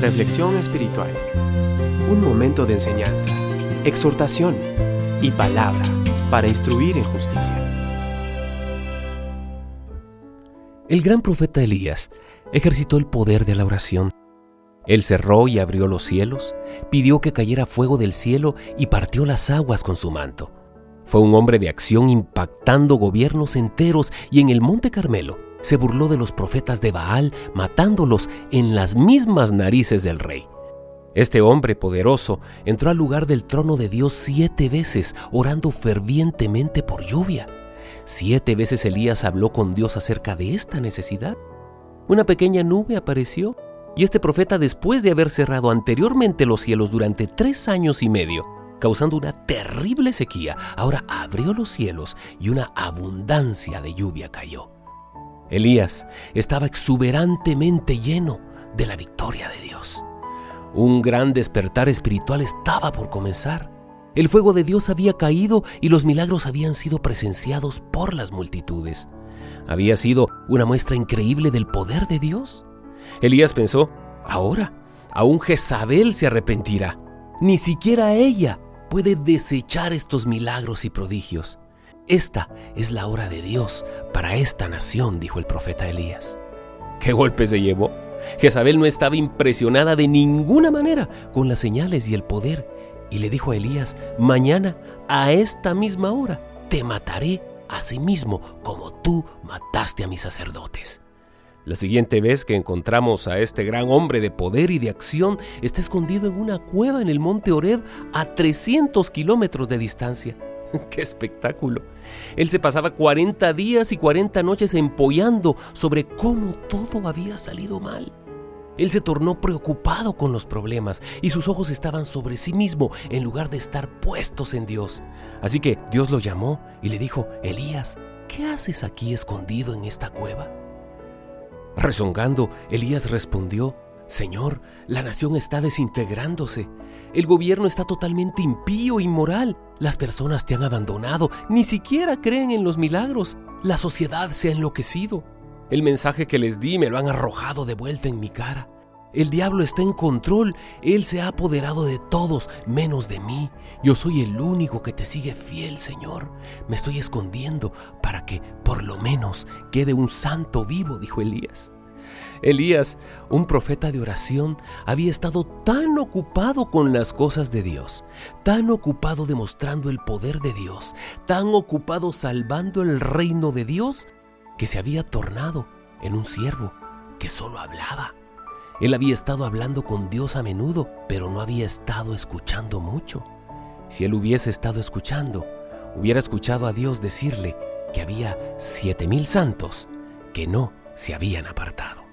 Reflexión espiritual. Un momento de enseñanza, exhortación y palabra para instruir en justicia. El gran profeta Elías ejercitó el poder de la oración. Él cerró y abrió los cielos, pidió que cayera fuego del cielo y partió las aguas con su manto. Fue un hombre de acción impactando gobiernos enteros y en el Monte Carmelo se burló de los profetas de Baal, matándolos en las mismas narices del rey. Este hombre poderoso entró al lugar del trono de Dios siete veces, orando fervientemente por lluvia. Siete veces Elías habló con Dios acerca de esta necesidad. Una pequeña nube apareció y este profeta, después de haber cerrado anteriormente los cielos durante tres años y medio, causando una terrible sequía, ahora abrió los cielos y una abundancia de lluvia cayó. Elías estaba exuberantemente lleno de la victoria de Dios. Un gran despertar espiritual estaba por comenzar. El fuego de Dios había caído y los milagros habían sido presenciados por las multitudes. Había sido una muestra increíble del poder de Dios. Elías pensó, ahora, aún Jezabel se arrepentirá. Ni siquiera ella puede desechar estos milagros y prodigios. Esta es la hora de Dios para esta nación, dijo el profeta Elías. ¿Qué golpe se llevó? Jezabel no estaba impresionada de ninguna manera con las señales y el poder y le dijo a Elías, mañana a esta misma hora te mataré a sí mismo como tú mataste a mis sacerdotes. La siguiente vez que encontramos a este gran hombre de poder y de acción, está escondido en una cueva en el monte Oreb a 300 kilómetros de distancia. ¡Qué espectáculo! Él se pasaba 40 días y 40 noches empollando sobre cómo todo había salido mal. Él se tornó preocupado con los problemas y sus ojos estaban sobre sí mismo en lugar de estar puestos en Dios. Así que Dios lo llamó y le dijo, Elías, ¿qué haces aquí escondido en esta cueva? Rezongando, Elías respondió, Señor, la nación está desintegrándose. El gobierno está totalmente impío, inmoral. Las personas te han abandonado, ni siquiera creen en los milagros. La sociedad se ha enloquecido. El mensaje que les di me lo han arrojado de vuelta en mi cara. El diablo está en control, él se ha apoderado de todos, menos de mí. Yo soy el único que te sigue fiel, Señor. Me estoy escondiendo para que por lo menos quede un santo vivo, dijo Elías. Elías, un profeta de oración, había estado tan ocupado con las cosas de Dios, tan ocupado demostrando el poder de Dios, tan ocupado salvando el reino de Dios, que se había tornado en un siervo que solo hablaba. Él había estado hablando con Dios a menudo, pero no había estado escuchando mucho. Si él hubiese estado escuchando, hubiera escuchado a Dios decirle que había siete mil santos que no se habían apartado.